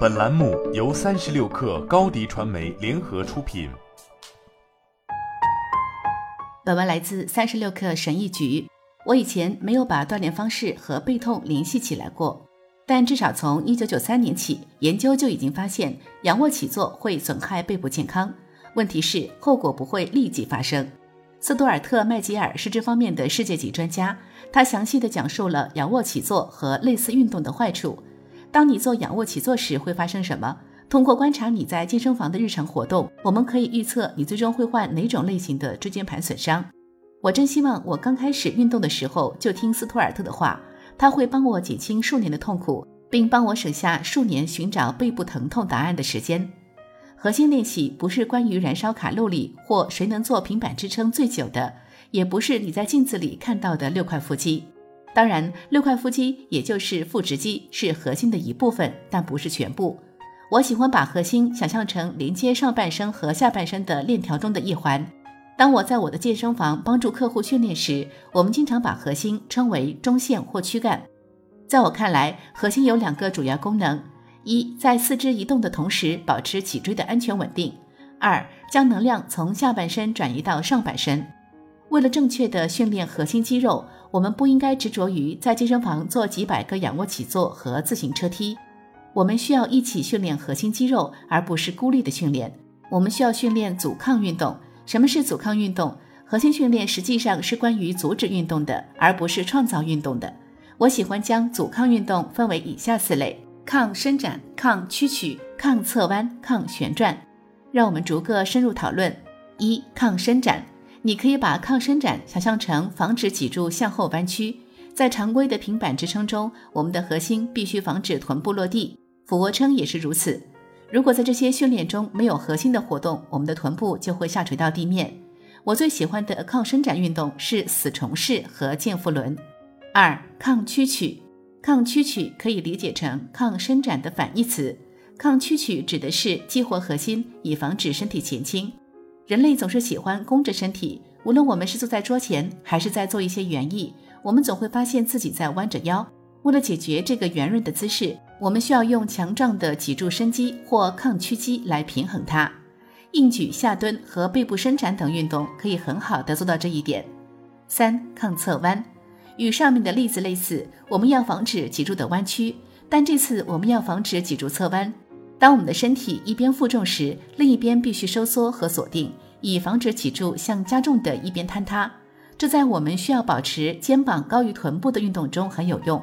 本栏目由三十六氪高低传媒联合出品。本文来自三十六氪神医局。我以前没有把锻炼方式和背痛联系起来过，但至少从一九九三年起，研究就已经发现仰卧起坐会损害背部健康。问题是后果不会立即发生。斯图尔特·麦吉尔是这方面的世界级专家，他详细的讲述了仰卧起坐和类似运动的坏处。当你做仰卧起坐时会发生什么？通过观察你在健身房的日常活动，我们可以预测你最终会患哪种类型的椎间盘损伤。我真希望我刚开始运动的时候就听斯图尔特的话，他会帮我减轻数年的痛苦，并帮我省下数年寻找背部疼痛答案的时间。核心练习不是关于燃烧卡路里或谁能做平板支撑最久的，也不是你在镜子里看到的六块腹肌。当然，六块腹肌也就是腹直肌是核心的一部分，但不是全部。我喜欢把核心想象成连接上半身和下半身的链条中的一环。当我在我的健身房帮助客户训练时，我们经常把核心称为中线或躯干。在我看来，核心有两个主要功能。一，在四肢移动的同时保持脊椎的安全稳定；二，将能量从下半身转移到上半身。为了正确的训练核心肌肉，我们不应该执着于在健身房做几百个仰卧起坐和自行车踢。我们需要一起训练核心肌肉，而不是孤立的训练。我们需要训练阻抗运动。什么是阻抗运动？核心训练实际上是关于阻止运动的，而不是创造运动的。我喜欢将阻抗运动分为以下四类。抗伸展、抗屈曲、抗侧弯、抗旋转，让我们逐个深入讨论。一、抗伸展，你可以把抗伸展想象成防止脊柱向后弯曲。在常规的平板支撑中，我们的核心必须防止臀部落地，俯卧撑也是如此。如果在这些训练中没有核心的活动，我们的臀部就会下垂到地面。我最喜欢的抗伸展运动是死虫式和健腹轮。二、抗屈曲。抗屈曲可以理解成抗伸展的反义词。抗屈曲指的是激活核心，以防止身体前倾。人类总是喜欢弓着身体，无论我们是坐在桌前，还是在做一些园艺，我们总会发现自己在弯着腰。为了解决这个圆润的姿势，我们需要用强壮的脊柱伸肌或抗屈肌来平衡它。硬举、下蹲和背部伸展等运动可以很好的做到这一点。三、抗侧弯。与上面的例子类似，我们要防止脊柱的弯曲，但这次我们要防止脊柱侧弯。当我们的身体一边负重时，另一边必须收缩和锁定，以防止脊柱向加重的一边坍塌。这在我们需要保持肩膀高于臀部的运动中很有用，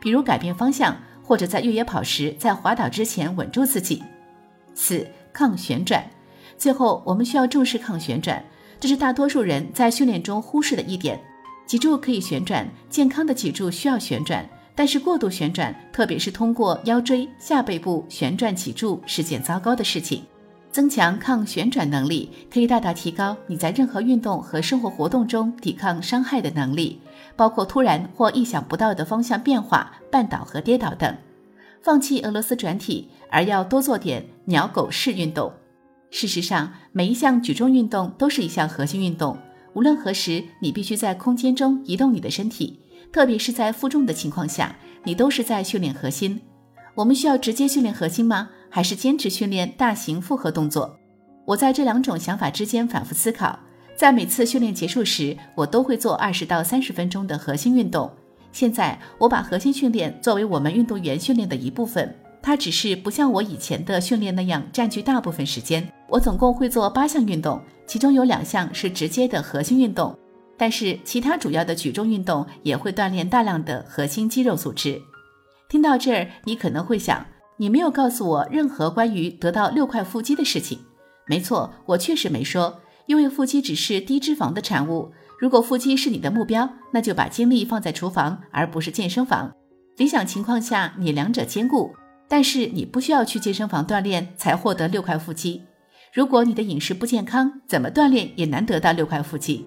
比如改变方向，或者在越野跑时在滑倒之前稳住自己。四、抗旋转。最后，我们需要重视抗旋转，这是大多数人在训练中忽视的一点。脊柱可以旋转，健康的脊柱需要旋转，但是过度旋转，特别是通过腰椎、下背部旋转脊柱，是件糟糕的事情。增强抗旋转能力，可以大大提高你在任何运动和生活活动中抵抗伤害的能力，包括突然或意想不到的方向变化、绊倒和跌倒等。放弃俄罗斯转体，而要多做点鸟狗式运动。事实上，每一项举重运动都是一项核心运动。无论何时，你必须在空间中移动你的身体，特别是在负重的情况下，你都是在训练核心。我们需要直接训练核心吗？还是坚持训练大型复合动作？我在这两种想法之间反复思考。在每次训练结束时，我都会做二十到三十分钟的核心运动。现在，我把核心训练作为我们运动员训练的一部分。它只是不像我以前的训练那样占据大部分时间。我总共会做八项运动，其中有两项是直接的核心运动，但是其他主要的举重运动也会锻炼大量的核心肌肉组织。听到这儿，你可能会想，你没有告诉我任何关于得到六块腹肌的事情。没错，我确实没说，因为腹肌只是低脂肪的产物。如果腹肌是你的目标，那就把精力放在厨房，而不是健身房。理想情况下，你两者兼顾。但是你不需要去健身房锻炼才获得六块腹肌。如果你的饮食不健康，怎么锻炼也难得到六块腹肌。